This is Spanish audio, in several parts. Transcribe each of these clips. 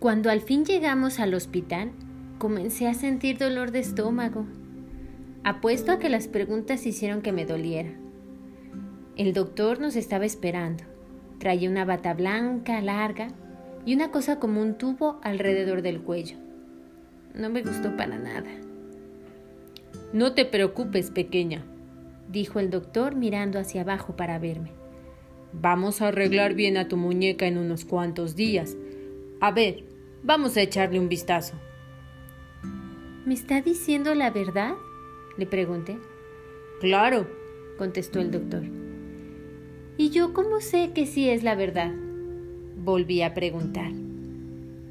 Cuando al fin llegamos al hospital, comencé a sentir dolor de estómago. Apuesto a que las preguntas hicieron que me doliera. El doctor nos estaba esperando. Traía una bata blanca, larga, y una cosa como un tubo alrededor del cuello. No me gustó para nada. No te preocupes, pequeña, dijo el doctor mirando hacia abajo para verme. Vamos a arreglar bien a tu muñeca en unos cuantos días. A ver, Vamos a echarle un vistazo. ¿Me está diciendo la verdad? le pregunté. Claro, contestó el doctor. ¿Y yo cómo sé que sí es la verdad? Volví a preguntar.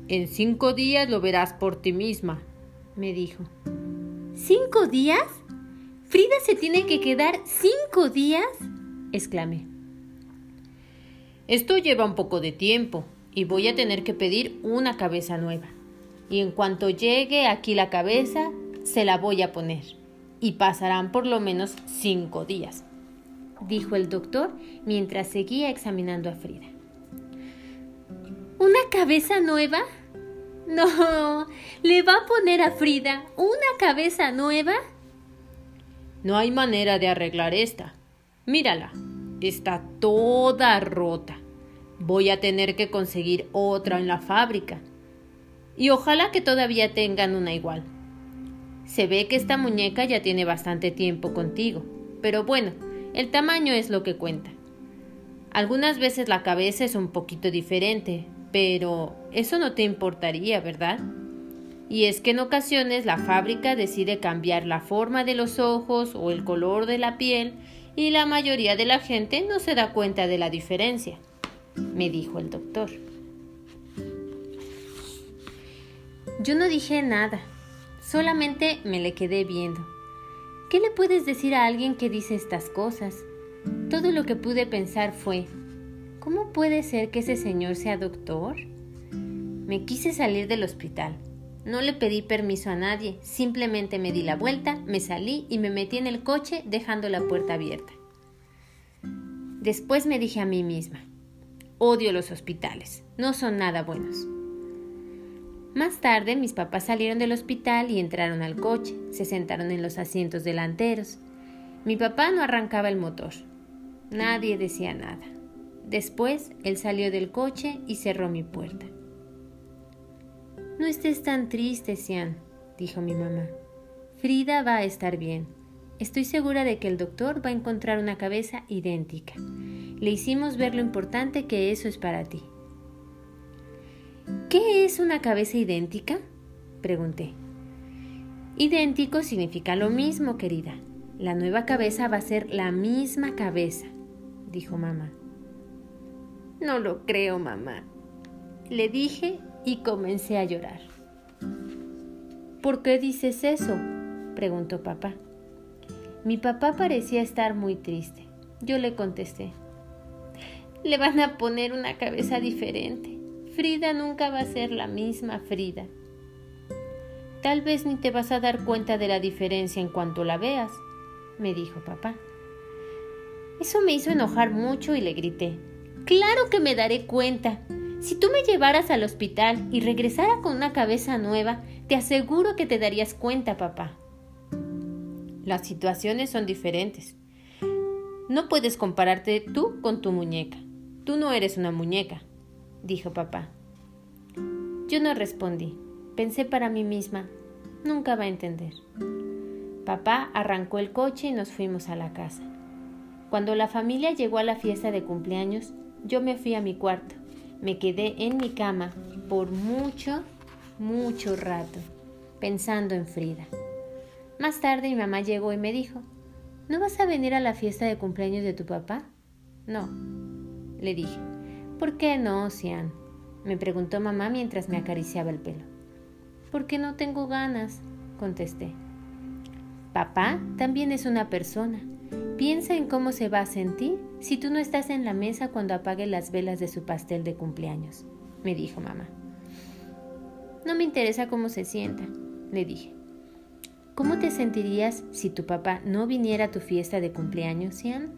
En cinco días lo verás por ti misma, me dijo. ¿Cinco días? ¿Frida se tiene que quedar cinco días? exclamé. Esto lleva un poco de tiempo, y voy a tener que pedir una cabeza nueva. Y en cuanto llegue aquí la cabeza, se la voy a poner. Y pasarán por lo menos cinco días, dijo el doctor mientras seguía examinando a Frida. ¿Una cabeza nueva? No, ¿le va a poner a Frida una cabeza nueva? No hay manera de arreglar esta. Mírala, está toda rota. Voy a tener que conseguir otra en la fábrica. Y ojalá que todavía tengan una igual. Se ve que esta muñeca ya tiene bastante tiempo contigo, pero bueno, el tamaño es lo que cuenta. Algunas veces la cabeza es un poquito diferente, pero eso no te importaría, ¿verdad? Y es que en ocasiones la fábrica decide cambiar la forma de los ojos o el color de la piel y la mayoría de la gente no se da cuenta de la diferencia me dijo el doctor. Yo no dije nada, solamente me le quedé viendo. ¿Qué le puedes decir a alguien que dice estas cosas? Todo lo que pude pensar fue, ¿cómo puede ser que ese señor sea doctor? Me quise salir del hospital. No le pedí permiso a nadie, simplemente me di la vuelta, me salí y me metí en el coche dejando la puerta abierta. Después me dije a mí misma, Odio los hospitales, no son nada buenos. Más tarde mis papás salieron del hospital y entraron al coche, se sentaron en los asientos delanteros. Mi papá no arrancaba el motor. Nadie decía nada. Después él salió del coche y cerró mi puerta. No estés tan triste, Sian, dijo mi mamá. Frida va a estar bien. Estoy segura de que el doctor va a encontrar una cabeza idéntica. Le hicimos ver lo importante que eso es para ti. ¿Qué es una cabeza idéntica? Pregunté. Idéntico significa lo mismo, querida. La nueva cabeza va a ser la misma cabeza, dijo mamá. No lo creo, mamá. Le dije y comencé a llorar. ¿Por qué dices eso? preguntó papá. Mi papá parecía estar muy triste. Yo le contesté. Le van a poner una cabeza diferente. Frida nunca va a ser la misma Frida. Tal vez ni te vas a dar cuenta de la diferencia en cuanto la veas, me dijo papá. Eso me hizo enojar mucho y le grité. Claro que me daré cuenta. Si tú me llevaras al hospital y regresara con una cabeza nueva, te aseguro que te darías cuenta, papá. Las situaciones son diferentes. No puedes compararte tú con tu muñeca. Tú no eres una muñeca, dijo papá. Yo no respondí. Pensé para mí misma, nunca va a entender. Papá arrancó el coche y nos fuimos a la casa. Cuando la familia llegó a la fiesta de cumpleaños, yo me fui a mi cuarto. Me quedé en mi cama por mucho, mucho rato, pensando en Frida. Más tarde mi mamá llegó y me dijo, ¿no vas a venir a la fiesta de cumpleaños de tu papá? No, le dije. ¿Por qué no, Sian? me preguntó mamá mientras me acariciaba el pelo. Porque no tengo ganas, contesté. Papá también es una persona. Piensa en cómo se va a sentir si tú no estás en la mesa cuando apague las velas de su pastel de cumpleaños, me dijo mamá. No me interesa cómo se sienta, le dije. ¿Cómo te sentirías si tu papá no viniera a tu fiesta de cumpleaños, Sian?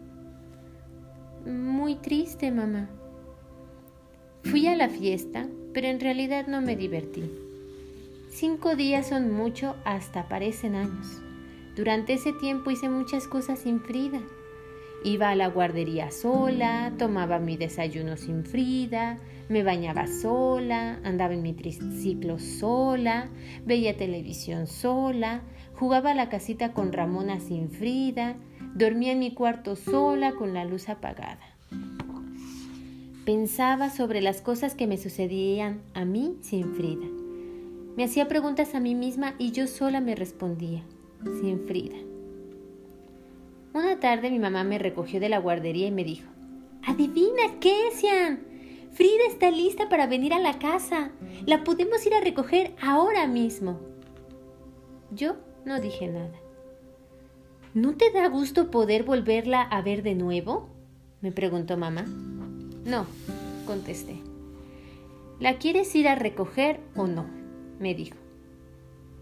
Muy triste, mamá. Fui a la fiesta, pero en realidad no me divertí. Cinco días son mucho, hasta parecen años. Durante ese tiempo hice muchas cosas sin Frida. Iba a la guardería sola, tomaba mi desayuno sin Frida, me bañaba sola, andaba en mi triciclo sola, veía televisión sola, jugaba a la casita con Ramona sin Frida, dormía en mi cuarto sola con la luz apagada. Pensaba sobre las cosas que me sucedían a mí sin Frida. Me hacía preguntas a mí misma y yo sola me respondía, sin Frida. Una tarde mi mamá me recogió de la guardería y me dijo, Adivina qué. Frida está lista para venir a la casa. La podemos ir a recoger ahora mismo. Yo no dije nada. ¿No te da gusto poder volverla a ver de nuevo? me preguntó mamá. No, contesté. ¿La quieres ir a recoger o no? me dijo.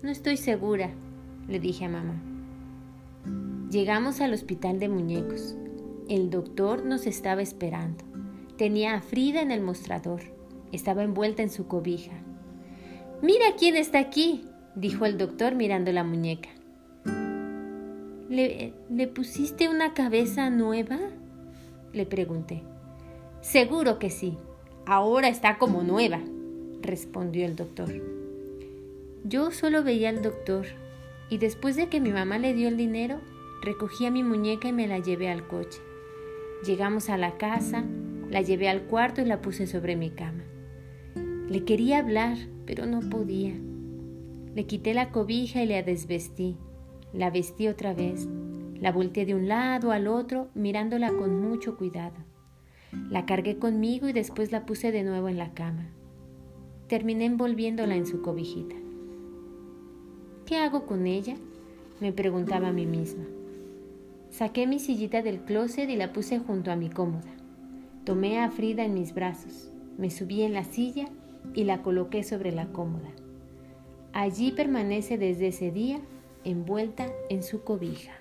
No estoy segura, le dije a mamá. Llegamos al hospital de muñecos. El doctor nos estaba esperando. Tenía a Frida en el mostrador. Estaba envuelta en su cobija. Mira quién está aquí, dijo el doctor mirando la muñeca. ¿Le, ¿Le, pusiste una cabeza nueva? Le pregunté. Seguro que sí. Ahora está como nueva, respondió el doctor. Yo solo veía al doctor y después de que mi mamá le dio el dinero, Recogí a mi muñeca y me la llevé al coche. Llegamos a la casa, la llevé al cuarto y la puse sobre mi cama. Le quería hablar, pero no podía. Le quité la cobija y la desvestí. La vestí otra vez. La volteé de un lado al otro, mirándola con mucho cuidado. La cargué conmigo y después la puse de nuevo en la cama. Terminé envolviéndola en su cobijita. ¿Qué hago con ella? Me preguntaba a mí misma. Saqué mi sillita del closet y la puse junto a mi cómoda. Tomé a Frida en mis brazos, me subí en la silla y la coloqué sobre la cómoda. Allí permanece desde ese día envuelta en su cobija.